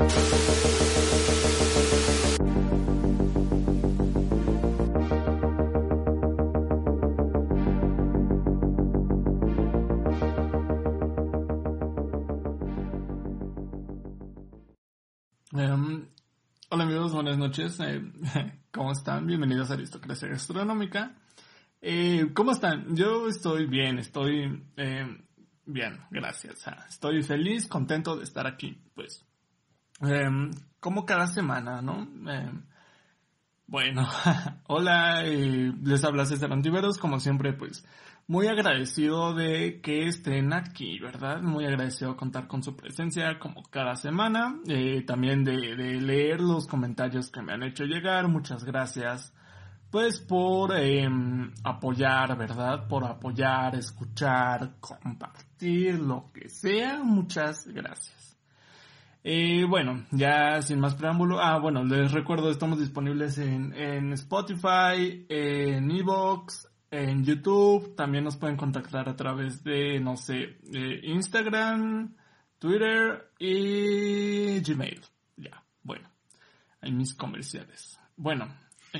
Em, hola amigos, buenas noches. Eh, ¿Cómo están? Bienvenidos a Aristocracia Gastronómica. Eh, ¿Cómo están? Yo estoy bien, estoy eh, bien, gracias. Estoy feliz, contento de estar aquí, pues, em, como cada semana, ¿no? Em, bueno, hola, eh, les habla César Antiveros, como siempre, pues, muy agradecido de que estén aquí, ¿verdad? Muy agradecido de contar con su presencia como cada semana, eh, también de, leer los comentarios que me han hecho llegar, muchas gracias, pues, por em, apoyar, ¿verdad? Por apoyar, escuchar, compartir, lo que sea, muchas gracias. Eh, bueno, ya sin más preámbulo, ah, bueno, les recuerdo, estamos disponibles en, en Spotify, en Evox, en YouTube, también nos pueden contactar a través de, no sé, Instagram, Twitter y Gmail. Ya, bueno, hay mis comerciales. Bueno.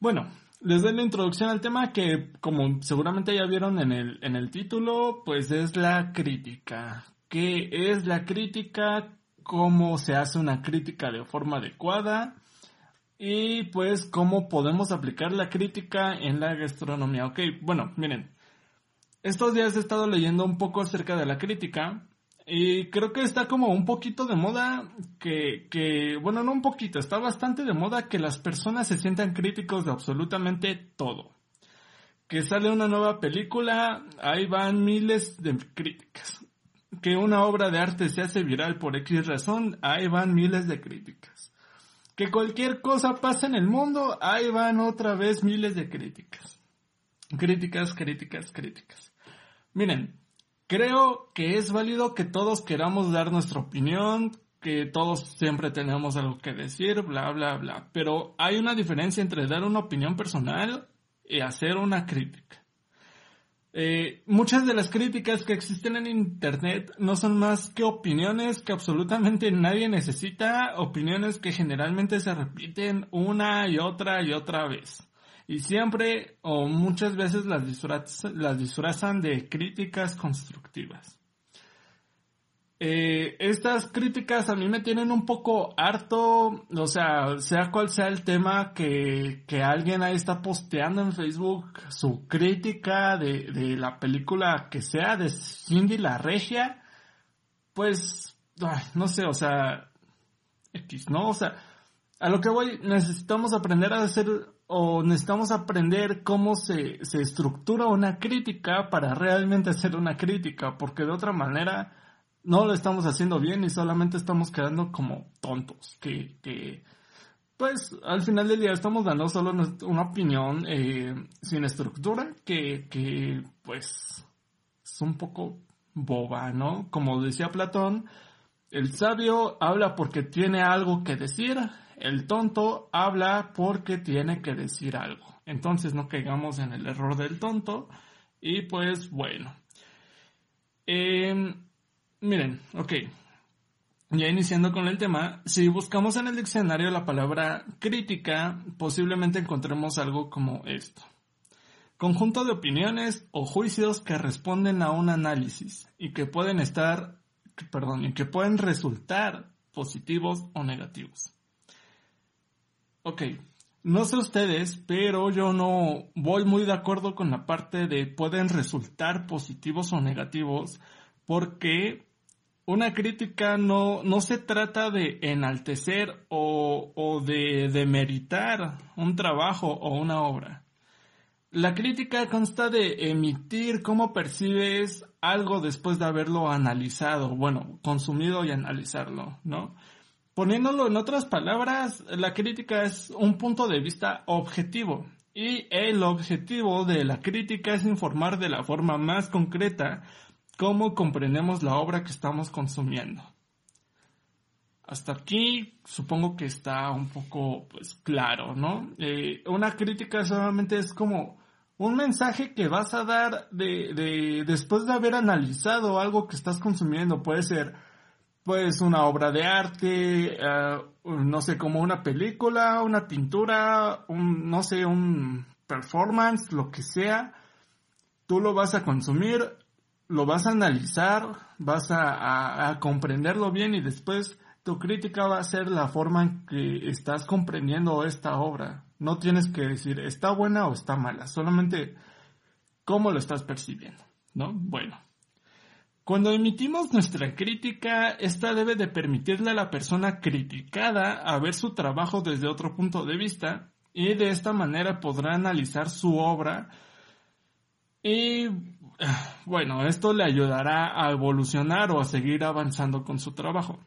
Bueno, les doy la introducción al tema que, como seguramente ya vieron en el, en el título, pues es la crítica. ¿Qué es la crítica? ¿Cómo se hace una crítica de forma adecuada? Y pues cómo podemos aplicar la crítica en la gastronomía. Ok, bueno, miren, estos días he estado leyendo un poco acerca de la crítica y creo que está como un poquito de moda que, que, bueno, no un poquito, está bastante de moda que las personas se sientan críticos de absolutamente todo. Que sale una nueva película, ahí van miles de críticas. Que una obra de arte se hace viral por X razón, ahí van miles de críticas que cualquier cosa pasa en el mundo, ahí van otra vez miles de críticas. Críticas, críticas, críticas. Miren, creo que es válido que todos queramos dar nuestra opinión, que todos siempre tenemos algo que decir, bla, bla, bla. Pero hay una diferencia entre dar una opinión personal y hacer una crítica. Eh, muchas de las críticas que existen en Internet no son más que opiniones que absolutamente nadie necesita, opiniones que generalmente se repiten una y otra y otra vez. Y siempre o muchas veces las, disfrazan, las disfrazan de críticas constructivas. Eh, estas críticas a mí me tienen un poco harto, o sea, sea cual sea el tema que, que alguien ahí está posteando en Facebook, su crítica de, de la película que sea de Cindy la Regia, pues, ay, no sé, o sea, X, ¿no? O sea, a lo que voy, necesitamos aprender a hacer, o necesitamos aprender cómo se, se estructura una crítica para realmente hacer una crítica, porque de otra manera, no lo estamos haciendo bien y solamente estamos quedando como tontos, que, que pues al final del día estamos dando solo una opinión eh, sin estructura que, que pues es un poco boba, ¿no? Como decía Platón, el sabio habla porque tiene algo que decir, el tonto habla porque tiene que decir algo. Entonces no caigamos en el error del tonto y pues bueno. Eh, Miren, ok. Ya iniciando con el tema, si buscamos en el diccionario la palabra crítica, posiblemente encontremos algo como esto. Conjunto de opiniones o juicios que responden a un análisis y que pueden estar, perdón, y que pueden resultar positivos o negativos. Ok, no sé ustedes, pero yo no voy muy de acuerdo con la parte de pueden resultar positivos o negativos porque una crítica no, no se trata de enaltecer o, o de demeritar un trabajo o una obra. La crítica consta de emitir cómo percibes algo después de haberlo analizado, bueno, consumido y analizarlo, ¿no? Poniéndolo en otras palabras, la crítica es un punto de vista objetivo y el objetivo de la crítica es informar de la forma más concreta cómo comprendemos la obra que estamos consumiendo. Hasta aquí supongo que está un poco pues claro, ¿no? Eh, una crítica solamente es como un mensaje que vas a dar de, de, después de haber analizado algo que estás consumiendo. Puede ser, pues, una obra de arte, eh, no sé, como una película, una pintura, un, no sé, un performance, lo que sea. Tú lo vas a consumir, lo vas a analizar, vas a, comprenderlo bien y después tu crítica va a ser la forma en que estás comprendiendo esta obra. No tienes que decir está buena o está mala, solamente cómo lo estás percibiendo, ¿no? Bueno. Cuando emitimos nuestra crítica, esta debe de permitirle a la persona criticada a ver su trabajo desde otro punto de vista y de esta manera podrá analizar su obra y bueno, esto le ayudará a evolucionar o a seguir avanzando con su trabajo.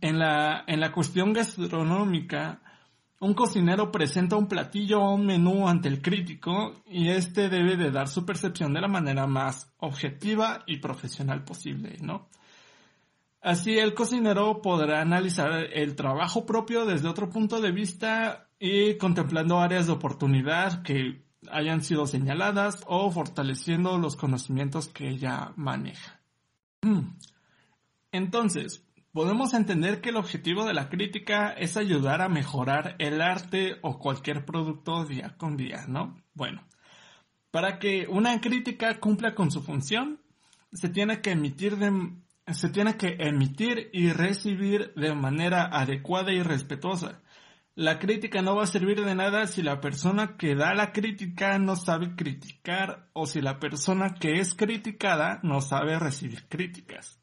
En la, en la cuestión gastronómica, un cocinero presenta un platillo o un menú ante el crítico y este debe de dar su percepción de la manera más objetiva y profesional posible, ¿no? Así el cocinero podrá analizar el trabajo propio desde otro punto de vista y contemplando áreas de oportunidad que hayan sido señaladas o fortaleciendo los conocimientos que ella maneja. Entonces, podemos entender que el objetivo de la crítica es ayudar a mejorar el arte o cualquier producto día con día, ¿no? Bueno, para que una crítica cumpla con su función, se tiene que emitir se tiene que emitir y recibir de manera adecuada y respetuosa. La crítica no va a servir de nada si la persona que da la crítica no sabe criticar o si la persona que es criticada no sabe recibir críticas.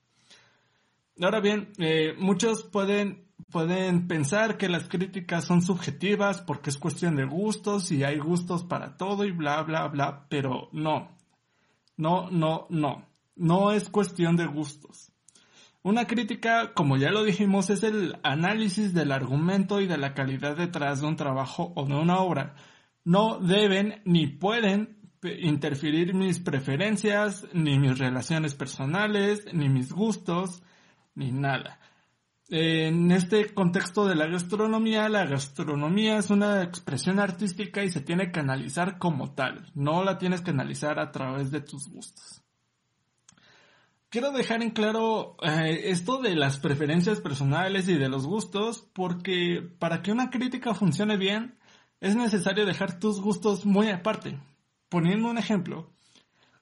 Ahora bien, eh, muchos pueden, pueden pensar que las críticas son subjetivas porque es cuestión de gustos y hay gustos para todo y bla, bla, bla, pero no. No, no, no. No es cuestión de gustos. Una crítica, como ya lo dijimos, es el análisis del argumento y de la calidad detrás de un trabajo o de una obra. No deben ni pueden interferir mis preferencias, ni mis relaciones personales, ni mis gustos, ni nada. En este contexto de la gastronomía, la gastronomía es una expresión artística y se tiene que analizar como tal, no la tienes que analizar a través de tus gustos. Quiero dejar en claro eh, esto de las preferencias personales y de los gustos, porque para que una crítica funcione bien, es necesario dejar tus gustos muy aparte. Poniendo un ejemplo,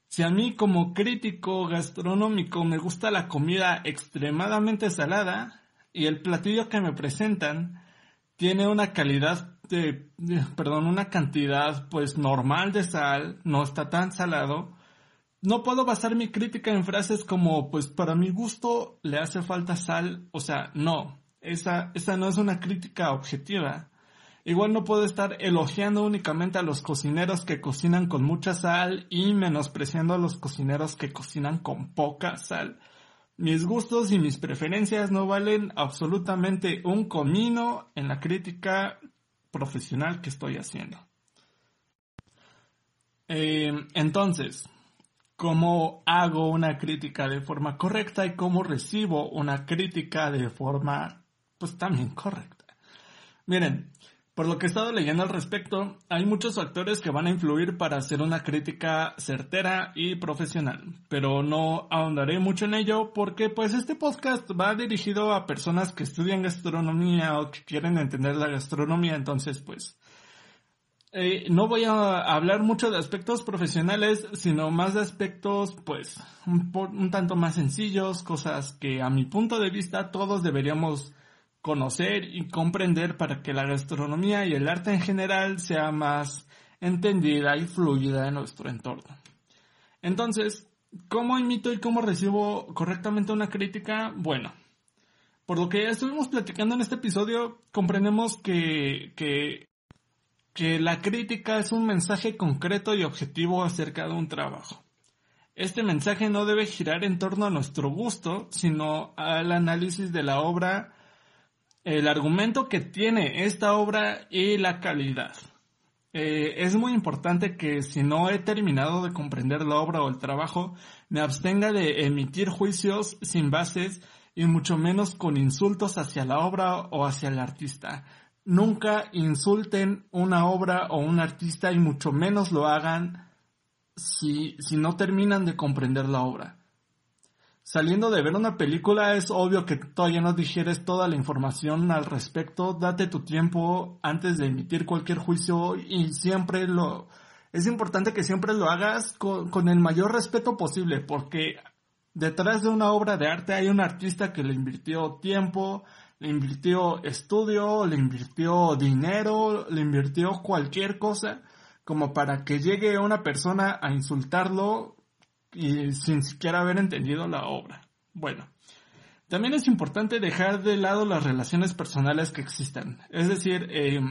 si a mí como crítico gastronómico me gusta la comida extremadamente salada y el platillo que me presentan tiene una calidad de, perdón, una cantidad pues normal de sal, no está tan salado, no puedo basar mi crítica en frases como pues para mi gusto le hace falta sal, o sea, no, esa, esa no es una crítica objetiva. Igual no puedo estar elogiando únicamente a los cocineros que cocinan con mucha sal y menospreciando a los cocineros que cocinan con poca sal. Mis gustos y mis preferencias no valen absolutamente un comino en la crítica profesional que estoy haciendo. Eh, entonces, ¿cómo hago una crítica de forma correcta y cómo recibo una crítica de forma, pues también correcta? Miren, por lo que he estado leyendo al respecto, hay muchos factores que van a influir para hacer una crítica certera y profesional, pero no ahondaré mucho en ello porque pues este podcast va dirigido a personas que estudian gastronomía o que quieren entender la gastronomía, entonces pues eh, no voy a hablar mucho de aspectos profesionales, sino más de aspectos pues un, un tanto más sencillos, cosas que a mi punto de vista todos deberíamos conocer y comprender para que la gastronomía y el arte en general sea más entendida y fluida en nuestro entorno. Entonces, ¿cómo imito y cómo recibo correctamente una crítica? Bueno, por lo que ya estuvimos platicando en este episodio, comprendemos que, que, que la crítica es un mensaje concreto y objetivo acerca de un trabajo. Este mensaje no debe girar en torno a nuestro gusto, sino al análisis de la obra, el argumento que tiene esta obra y la calidad. Eh, es muy importante que si no he terminado de comprender la obra o el trabajo, me abstenga de emitir juicios sin bases y mucho menos con insultos hacia la obra o hacia el artista. Nunca insulten una obra o un artista y mucho menos lo hagan si, si no terminan de comprender la obra saliendo de ver una película es obvio que todavía no digieres toda la información al respecto. Date tu tiempo antes de emitir cualquier juicio y siempre lo... Es importante que siempre lo hagas con, con el mayor respeto posible porque detrás de una obra de arte hay un artista que le invirtió tiempo, le invirtió estudio, le invirtió dinero, le invirtió cualquier cosa como para que llegue una persona a insultarlo y sin siquiera haber entendido la obra. Bueno, también es importante dejar de lado las relaciones personales que existan. Es decir, eh,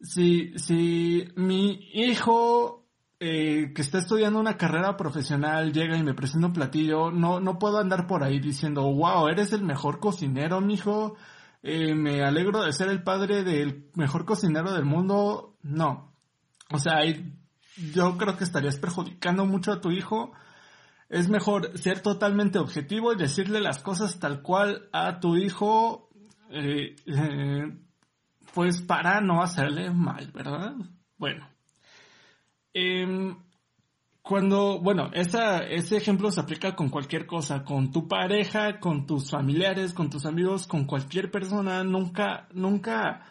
si, si mi hijo eh, que está estudiando una carrera profesional llega y me presenta un platillo, no, no puedo andar por ahí diciendo, wow, eres el mejor cocinero, mijo, eh, me alegro de ser el padre del mejor cocinero del mundo. No. O sea, yo creo que estarías perjudicando mucho a tu hijo es mejor ser totalmente objetivo y decirle las cosas tal cual a tu hijo, eh, eh, pues para no hacerle mal, ¿verdad? Bueno. Em, cuando, bueno, ese ejemplo se aplica con cualquier cosa, con tu pareja, con tus familiares, con tus amigos, con cualquier persona, nunca, nunca,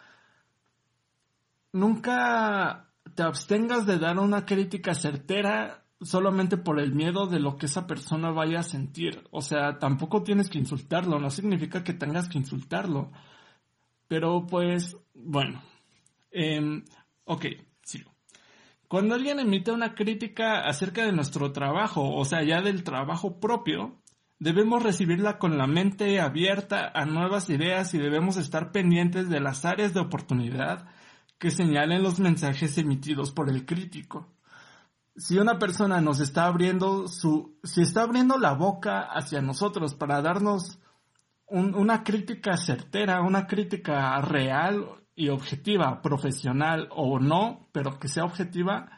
nunca te abstengas de dar una crítica certera solamente por el miedo de lo que esa persona vaya a sentir. O sea, tampoco tienes que insultarlo, no significa que tengas que insultarlo. Pero pues, bueno. Eh, ok. Cuando alguien emite una crítica acerca de nuestro trabajo, o sea, ya del trabajo propio, debemos recibirla con la mente abierta a nuevas ideas y debemos estar pendientes de las áreas de oportunidad que señalen los mensajes emitidos por el crítico. Si una persona nos está abriendo su, si está abriendo la boca hacia nosotros para darnos una crítica certera, una crítica real y objetiva, profesional o no, pero que sea objetiva,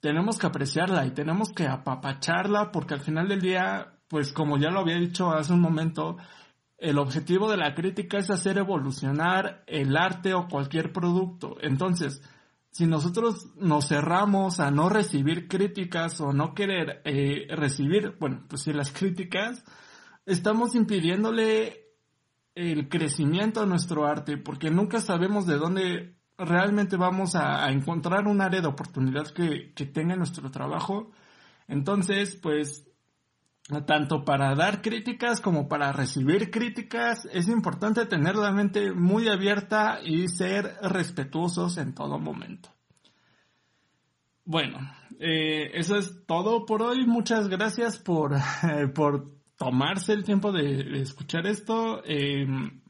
tenemos que apreciarla y tenemos que apapacharla porque al final del día, pues como ya lo había dicho hace un momento, el objetivo de la crítica es hacer evolucionar el arte o cualquier producto. Entonces, si nosotros nos cerramos a no recibir críticas o no querer eh, recibir, bueno, pues si las críticas, estamos impidiéndole el crecimiento a nuestro arte porque nunca sabemos de dónde realmente vamos a, encontrar un área de oportunidad que, que tenga nuestro trabajo. Entonces, pues tanto para dar críticas como para recibir críticas, es importante tener la mente muy abierta y ser respetuosos en todo momento. Bueno, eh, eso es todo por hoy. Muchas gracias por, por tomarse el tiempo de, escuchar esto. Em,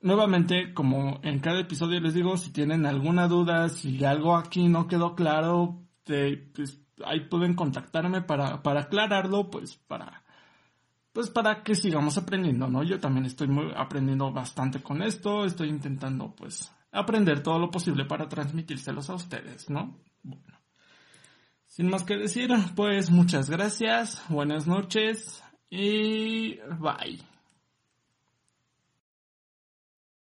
nuevamente, como en cada episodio les digo, si tienen alguna duda, si algo aquí no quedó claro, pues, ahí pueden contactarme para, para aclararlo, pues para, pues para que sigamos aprendiendo, ¿no? Yo también estoy muy, aprendiendo bastante con esto, estoy intentando pues aprender todo lo posible para transmitírselos a ustedes, ¿no? Bueno. Sin más que decir, pues muchas gracias, buenas noches y bye.